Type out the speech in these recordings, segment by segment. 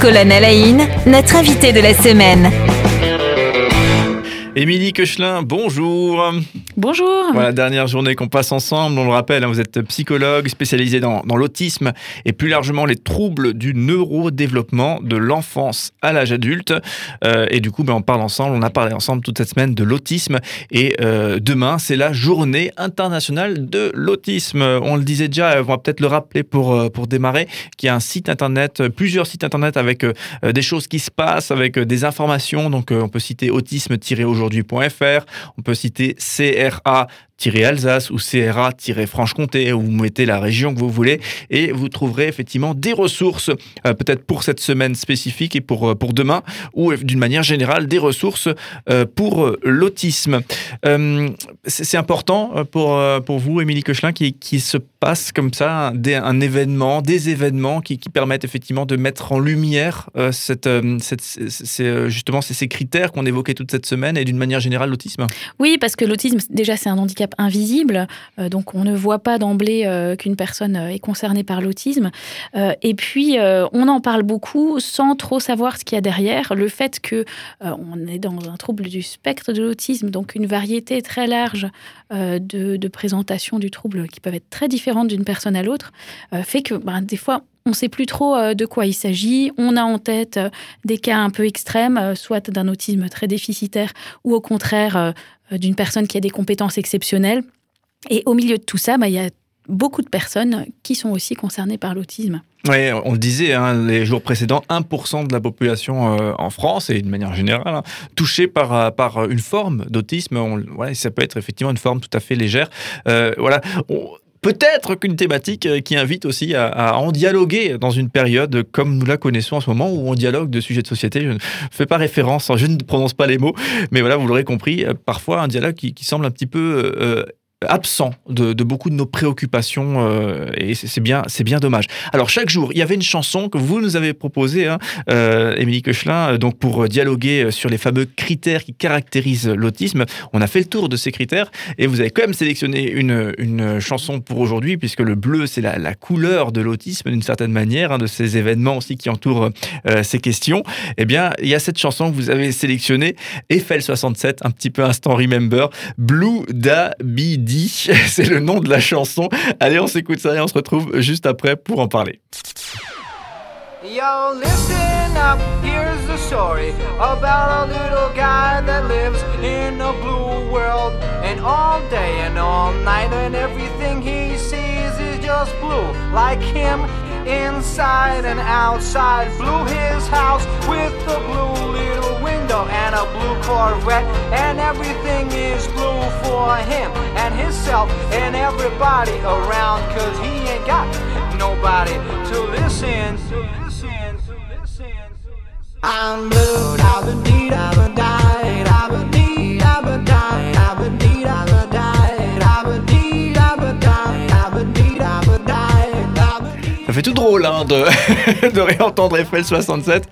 Colonne Alain, notre invité de la semaine. Émilie Koechlin, bonjour. Bonjour. Voilà, dernière journée qu'on passe ensemble. On le rappelle, hein, vous êtes psychologue spécialisé dans, l'autisme et plus largement les troubles du neurodéveloppement de l'enfance à l'âge adulte. Euh, et du coup, ben, on parle ensemble, on a parlé ensemble toute cette semaine de l'autisme. Et euh, demain, c'est la journée internationale de l'autisme. On le disait déjà, on va peut-être le rappeler pour, euh, pour démarrer, qu'il y a un site internet, plusieurs sites internet avec des choses qui se passent, avec des informations. Donc, on peut citer autisme-aujourd'hui aujourd'hui.fr. On peut citer weg. A, Alsace ou CRA-Franche-Comté, où vous mettez la région que vous voulez, et vous trouverez effectivement des ressources, euh, peut-être pour cette semaine spécifique et pour, euh, pour demain, ou d'une manière générale, des ressources euh, pour l'autisme. C'est important pour, pour vous, Émilie Cochelin, qui, qui se passe comme ça un, événement, des événements qui, qui, permettent effectivement de mettre en lumière cette, cette, justement ces critères qu'on évoquait toute cette semaine et d'une manière générale l'autisme? Oui, parce que l'autisme, déjà, c'est un handicap invisible, euh, donc on ne voit pas d'emblée euh, qu'une personne euh, est concernée par l'autisme. et puis, on en parle beaucoup sans trop savoir ce qu'il y a derrière. Le fait que on est dans un trouble du spectre de l'autisme, donc une variété très large de, présentations du trouble qui peuvent être très différentes d'une personne à l'autre, fait que ben, des fois, on ne sait plus trop de quoi il s'agit. On a en tête des cas un peu extrêmes, soit d'un autisme très déficitaire ou au contraire euh, d'une personne qui a des compétences exceptionnelles. Et au milieu de tout ça, bah, il y a beaucoup de personnes qui sont aussi concernées par l'autisme. Oui, on le disait hein, les jours précédents, 1% de la population euh, en France et de manière générale hein, touchée par, euh, par une forme d'autisme. Ouais, ça peut être effectivement une forme tout à fait légère. voilà peut-être qu'une thématique euh, qui invite aussi à, en dialoguer dans une période comme nous la connaissons en ce moment, où on dialogue de sujets de société. Je ne fais pas référence, je ne prononce pas les mots, mais voilà, vous l'aurez compris, euh, parfois un dialogue qui, semble un petit peu euh, absent de, beaucoup de nos préoccupations euh, et c'est bien c'est bien dommage. Alors chaque jour il y avait une chanson que vous nous avez proposée, hein, euh, Émilie Kochelin, euh, donc pour dialoguer sur les fameux critères qui caractérisent l'autisme. On a fait le tour de ces critères et vous avez quand même sélectionné une, une chanson pour aujourd'hui puisque le bleu c'est la, la, couleur de l'autisme d'une certaine manière, hein, de ces événements aussi qui entourent ces questions. Eh bien il y a cette chanson que vous avez sélectionnée, Eiffel 67, un petit peu instant remember, Blue Da c'est le nom de la chanson. Allez, on s'écoute ça et on se retrouve juste après pour en parler. Yo, listen up, here's the story about a little guy that lives in a blue world. And all day and all night, and everything he sees is just blue. Like him, inside and outside. Blew his house with a blue little window and a blue Corvette. And everything is blue for him and himself and everybody around. Cause he ain't got nobody to listen. To listen, to listen. I'm blue, I've been deed, I've been died, I've been deed, I've been died, fait tout drôle hein, de, de réentendre Eiffel 67,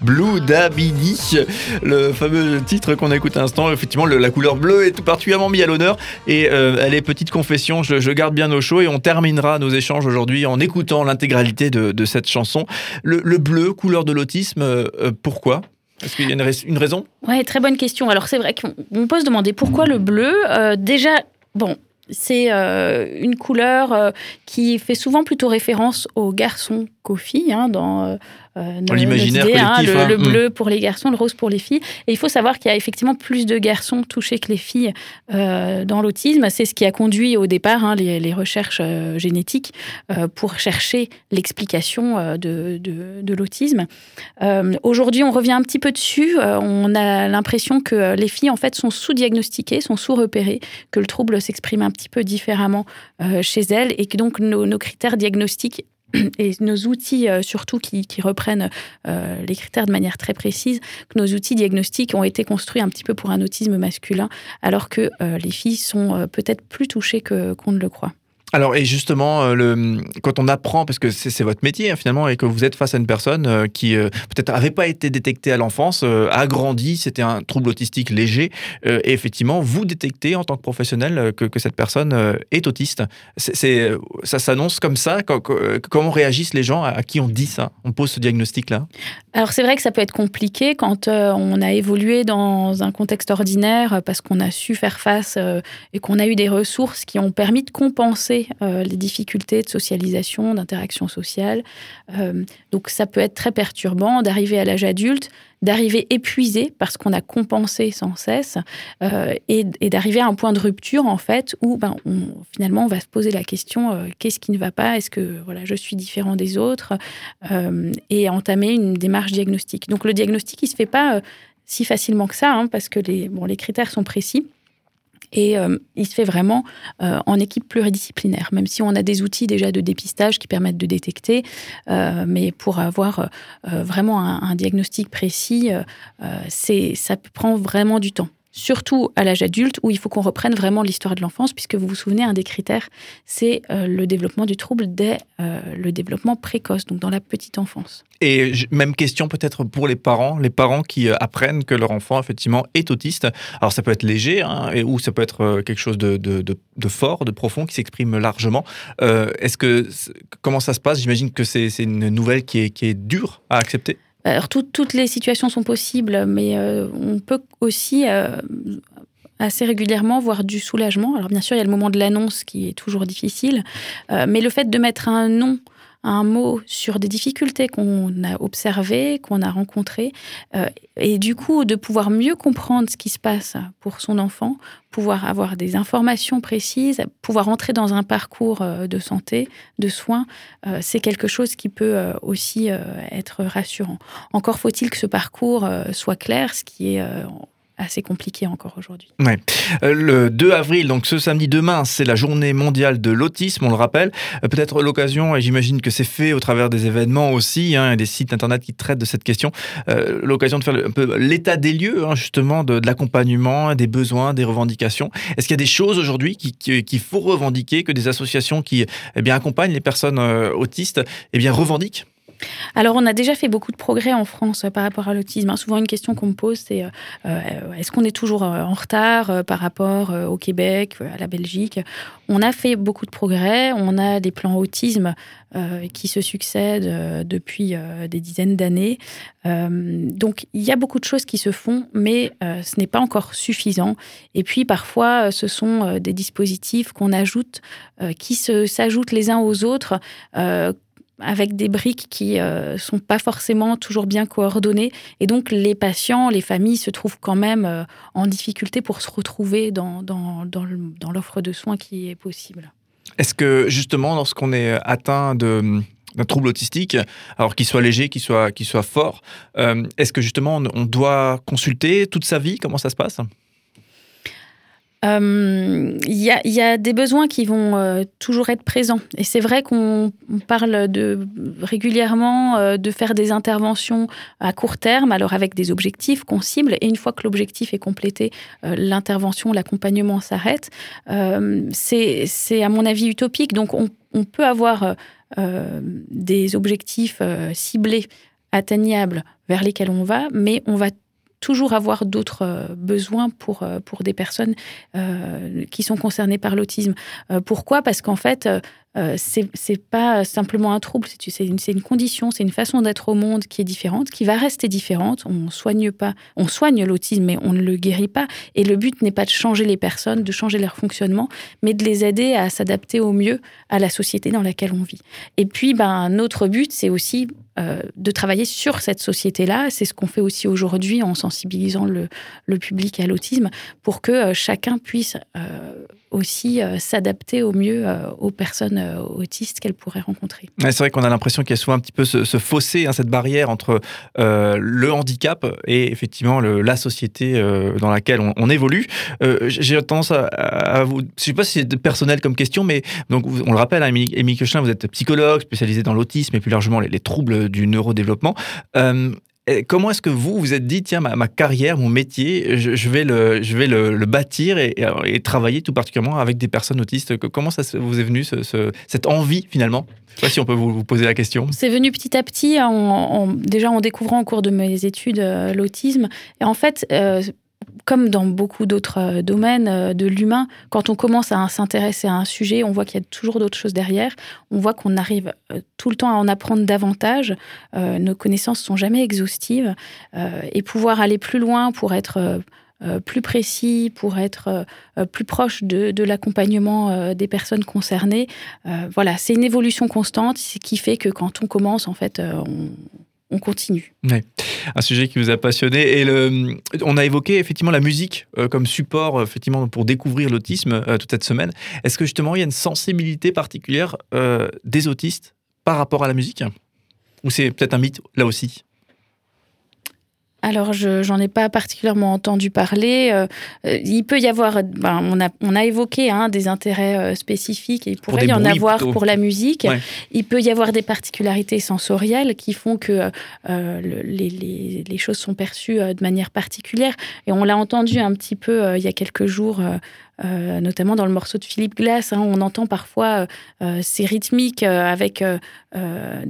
Blue Dabidi, le fameux titre qu'on a écouté un instant. Effectivement, la couleur bleue est tout particulièrement mise à l'honneur. Et euh, elle est petite confession, je, garde bien au chaud et on terminera nos échanges aujourd'hui en écoutant l'intégralité de, cette chanson. Le, bleu, couleur de l'autisme, euh, euh, pourquoi? Est-ce qu'il y a une, raison? Oui, très bonne question. Alors c'est vrai qu'on peut se demander pourquoi le bleu. déjà, bon, c'est euh, une couleur euh, qui fait souvent plutôt référence aux garçons qu'aux filles hein, dans euh, euh, l'imaginaire hein, le, hein. bleu pour les garçons, le rose pour les filles. Et il faut savoir qu'il y a effectivement plus de garçons touchés que les filles euh, dans l'autisme. C'est ce qui a conduit au départ les, recherches euh, génétiques pour chercher l'explication de, de, l'autisme. Aujourd'hui, on revient un petit peu dessus. on a l'impression que les filles en fait sont sous-diagnostiquées, sont sous-repérées, que le trouble s'exprime un petit peu différemment chez elles et que donc nos, nos critères diagnostiques et nos outils euh, surtout qui, reprennent euh, les critères de manière très précise, que nos outils diagnostiques ont été construits un petit peu pour un autisme masculin, alors que euh, les filles sont peut-être plus touchées qu'on ne le croit. Alors, et justement, euh, quand on apprend, parce que c'est votre métier hein, finalement, et que vous êtes face à une personne euh, qui euh, peut-être n'avait pas été détectée à l'enfance, a grandi, c'était un trouble autistique léger, et effectivement, vous détectez en tant que professionnel que, cette personne est autiste. Ça s'annonce comme ça Comment réagissent les gens à, qui on dit ça On pose ce diagnostic-là? Alors, c'est vrai que ça peut être compliqué quand on a évolué dans un contexte ordinaire parce qu'on a su faire face et qu'on a eu des ressources qui ont permis de compenser euh, les difficultés de socialisation, d'interaction sociale. Euh, donc ça peut être très perturbant d'arriver à l'âge adulte, d'arriver épuisé parce qu'on a compensé sans cesse euh, et, d'arriver à un point de rupture en fait où ben, finalement on va se poser la question qu'est-ce qui ne va pas? Est-ce que voilà je suis différent des autres? Et entamer une démarche diagnostique. Donc le diagnostic il se fait pas si facilement que ça hein, parce que les critères sont précis. Et euh, il se fait vraiment euh, en équipe pluridisciplinaire, même si on a des outils déjà de dépistage qui permettent de détecter. Euh, mais pour avoir vraiment un, diagnostic précis, ça prend vraiment du temps surtout à l'âge adulte, où il faut qu'on reprenne vraiment l'histoire de l'enfance, puisque vous vous souvenez, un des critères, c'est euh, le développement du trouble dès euh, le développement précoce, donc dans la petite enfance. Et même question peut-être pour les parents, les parents qui euh, apprennent que leur enfant effectivement est autiste. Alors ça peut être léger, hein, ou ça peut être quelque chose de, de, fort, de profond, qui s'exprime largement. Est-ce que comment ça se passe? J'imagine que c'est une nouvelle qui est, qui est dure à accepter. Alors toutes les situations sont possibles, mais euh, on peut aussi euh, assez régulièrement voir du soulagement. Alors bien sûr, il y a le moment de l'annonce qui est toujours difficile, euh, mais le fait de mettre un nom un mot sur des difficultés qu'on a observées, qu'on a rencontrées, euh, et du coup de pouvoir mieux comprendre ce qui se passe pour son enfant, pouvoir avoir des informations précises, pouvoir entrer dans un parcours euh, de santé, de soins, euh, c'est quelque chose qui peut aussi être rassurant. Encore faut-il que ce parcours soit clair, ce qui est assez compliqué encore aujourd'hui. Euh, le 2 avril, donc ce samedi demain, c'est la journée mondiale de l'autisme, on le rappelle. Euh, peut-être l'occasion, et j'imagine que c'est fait au travers des événements aussi, hein, des sites internet qui traitent de cette question, euh, l'occasion de faire un peu l'état des lieux, hein, justement, de, l'accompagnement, des besoins, des revendications. Est-ce qu'il y a des choses aujourd'hui qu'il qui, faut revendiquer, que des associations qui eh bien, accompagnent les personnes autistes eh bien, revendiquent? Alors, on a déjà fait beaucoup de progrès en France euh, par rapport à l'autisme. Hein, souvent, une question qu'on me pose, c'est euh, euh, est-ce qu'on est toujours en retard par rapport au Québec, à la Belgique? On a fait beaucoup de progrès. On a des plans autisme qui se succèdent depuis des dizaines d'années. donc, il y a beaucoup de choses qui se font, mais ce n'est pas encore suffisant. Et puis, parfois, ce sont des dispositifs qu'on ajoute, qui s'ajoutent les uns aux autres avec des briques qui ne euh, sont pas forcément toujours bien coordonnées. Et donc, les patients, les familles se trouvent quand même euh, en difficulté pour se retrouver dans, dans, l'offre de soins qui est possible. Est-ce que, justement, lorsqu'on est atteint de d'un trouble autistique, alors qu'il soit léger, qu'il soit, qu'il soit fort, euh, est-ce que justement on doit consulter toute sa vie? Comment ça se passe? Il euh, y, a, des besoins qui vont euh, toujours être présents. Et c'est vrai qu'on parle de, régulièrement euh, de faire des interventions à court terme, alors avec des objectifs qu'on cible. Et une fois que l'objectif est complété, l'intervention, l'accompagnement s'arrête. c'est à mon avis utopique. Donc on, on peut avoir des objectifs ciblés, atteignables, vers lesquels on va, mais on va toujours avoir d'autres euh, besoins pour, euh, pour des personnes euh, qui sont concernées par l'autisme. pourquoi? Parce qu'en fait, euh, c'est pas simplement un trouble, c'est une, condition, c'est une façon d'être au monde qui est différente, qui va rester différente. On soigne pas, on soigne l'autisme, mais on ne le guérit pas. Et le but n'est pas de changer les personnes, de changer leur fonctionnement, mais de les aider à s'adapter au mieux à la société dans laquelle on vit. Et puis, ben, un autre but, c'est aussi euh, de travailler sur cette société-là. C'est ce qu'on fait aussi aujourd'hui en sensibilisant le, public à l'autisme pour que euh, chacun puisse aussi s'adapter au mieux aux personnes euh, autistes qu'elle pourrait rencontrer. c'est vrai qu'on a l'impression qu'il y a souvent un petit peu ce, fossé, hein, cette barrière entre euh, le handicap et effectivement la société euh, dans laquelle on, évolue. J'ai tendance à, vous, je ne sais pas si c'est personnel comme question, mais donc on le rappelle, hein, Émilie Quechin, vous êtes psychologue spécialisé dans l'autisme et plus largement les troubles du neurodéveloppement. Comment est-ce que vous vous êtes dit, tiens, ma, carrière, mon métier, je, vais, le, je vais le, bâtir et, travailler tout particulièrement avec des personnes autistes? Comment ça vous est venu, cette envie finalement? Je sais pas si on peut vous, poser la question. C'est venu petit à petit, en, déjà en découvrant au cours de mes études euh, l'autisme. Et en fait, euh, comme dans beaucoup d'autres euh, domaines de l'humain, quand on commence à s'intéresser à un sujet, on voit qu'il y a toujours d'autres choses derrière. On voit qu'on arrive tout le temps à en apprendre davantage. nos connaissances sont jamais exhaustives. et pouvoir aller plus loin pour être euh, plus précis, pour être euh, plus proche de, l'accompagnement euh, des personnes concernées. voilà, c'est une évolution constante, ce qui fait que quand on commence, en fait, on, continue. Un sujet qui vous a passionné. Et le, on a évoqué effectivement la musique comme support effectivement, pour découvrir l'autisme toute cette semaine. Est-ce que justement il y a une sensibilité particulière des autistes par rapport à la musique? Ou c'est peut-être un mythe là aussi? Alors, je n'en ai pas particulièrement entendu parler. Euh, euh, il peut y avoir, ben, on, a, on a évoqué hein, des intérêts euh, spécifiques et il pourrait y en avoir pour la musique. Il peut y avoir des particularités sensorielles qui font que les, les, choses sont perçues de manière particulière. Et on l'a entendu un petit peu il y a quelques jours. notamment dans le morceau de Philippe Glass, hein, on entend parfois ces rythmiques avec euh,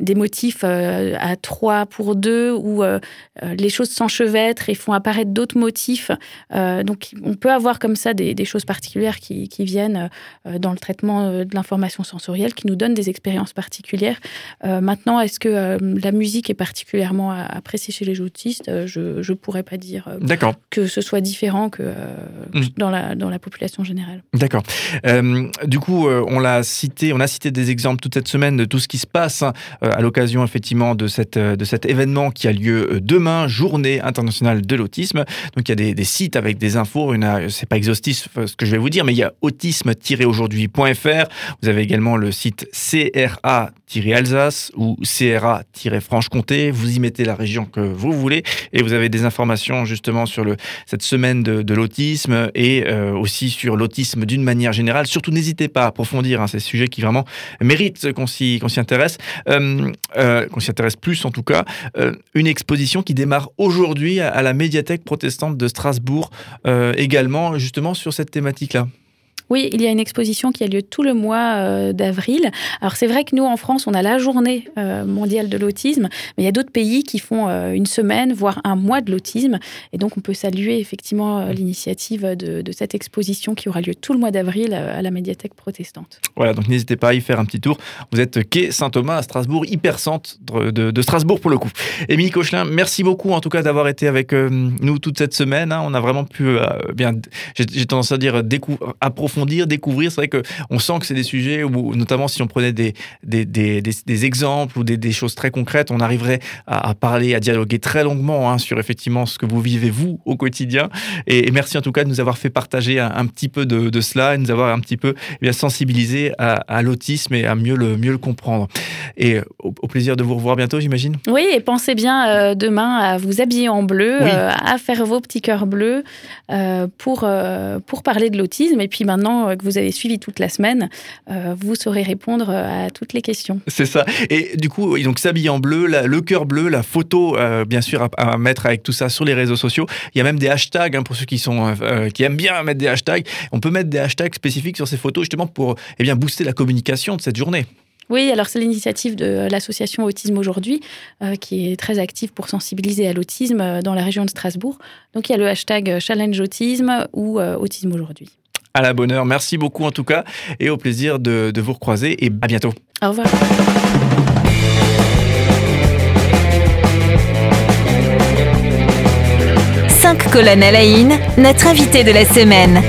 des motifs euh, à trois pour deux où euh, les choses s'enchevêtrent et font apparaître d'autres motifs. donc on peut avoir comme ça des, choses particulières qui, viennent dans le traitement de l'information sensorielle, qui nous donnent des expériences particulières. maintenant, est-ce que la musique est particulièrement appréciée chez les autistes? Je ne pourrais pas dire que ce soit différent que mm. dans, la, dans la population générale. D'accord. du coup, on l'a cité, on a cité des exemples toute cette semaine de tout ce qui se passe Hein, euh, à l'occasion effectivement euh, de cet événement qui a lieu euh, demain, journée internationale de l'autisme. Donc il y a des, sites avec des infos, c'est pas exhaustif ce que je vais vous dire, mais il y a autisme-aujourd'hui.fr. Vous avez également le site CRA-Alsace ou CRA-Franche-Comté. Vous y mettez la région que vous voulez et vous avez des informations justement sur cette semaine de, l'autisme et aussi sur l'autisme d'une manière générale. Surtout n'hésitez pas à approfondir hein, ces sujets qui vraiment méritent qu'on s'y intéresse. Euh, euh, qu'on s'y intéresse plus en tout cas, euh, une exposition qui démarre aujourd'hui à, la médiathèque protestante de Strasbourg, également justement sur cette thématique-là. Oui, il y a une exposition qui a lieu tout le mois euh, d'avril. Alors c'est vrai que nous, en France, on a la journée euh, mondiale de l'autisme, mais il y a d'autres pays qui font euh, une semaine, voire un mois de l'autisme. Et donc on peut saluer effectivement l'initiative de, cette exposition qui aura lieu tout le mois d'avril à la médiathèque protestante. Voilà, donc n'hésitez pas à y faire un petit tour. Vous êtes quai Saint-Thomas à Strasbourg, hyper centre de, Strasbourg pour le coup. Émilie Cochelin, merci beaucoup en tout cas d'avoir été avec nous toute cette semaine. Hein. On a vraiment pu, bien, j'ai tendance à dire, approfondir dire, découvrir. C'est vrai qu'on sent que c'est des sujets où, notamment si on prenait des, des, des, des, exemples ou des, choses très concrètes, on arriverait à, parler, à dialoguer très longuement hein, sur effectivement ce que vous vivez vous au quotidien. Et, merci en tout cas de nous avoir fait partager un, petit peu de, de, cela, et nous avoir un petit peu eh bien, sensibilisé à, l'autisme et à mieux le, mieux le comprendre. Et au, plaisir de vous revoir bientôt, j'imagine. Oui, et pensez bien euh, demain à vous habiller en bleu, euh, à faire vos petits cœurs bleus euh, pour, pour parler de l'autisme. Et puis maintenant, euh, que vous avez suivi toute la semaine, euh, vous saurez répondre euh, à toutes les questions. C'est ça. Et du coup, donc s'habiller en bleu, le cœur bleu, la photo, bien sûr, à, mettre avec tout ça sur les réseaux sociaux. Il y a même des hashtags hein, pour ceux qui sont qui aiment bien mettre des hashtags. On peut mettre des hashtags spécifiques sur ces photos justement pour eh bien booster la communication de cette journée. Oui, alors c'est l'initiative de l'association Autisme aujourd'hui, qui est très active pour sensibiliser à l'autisme dans la région de Strasbourg. Donc il y a le hashtag Challenge Autisme ou Autisme aujourd'hui à la bonne heure. Merci beaucoup en tout cas et au plaisir de, vous recroiser et à bientôt. Au revoir. Cinq colonnes à la notre invité de la semaine.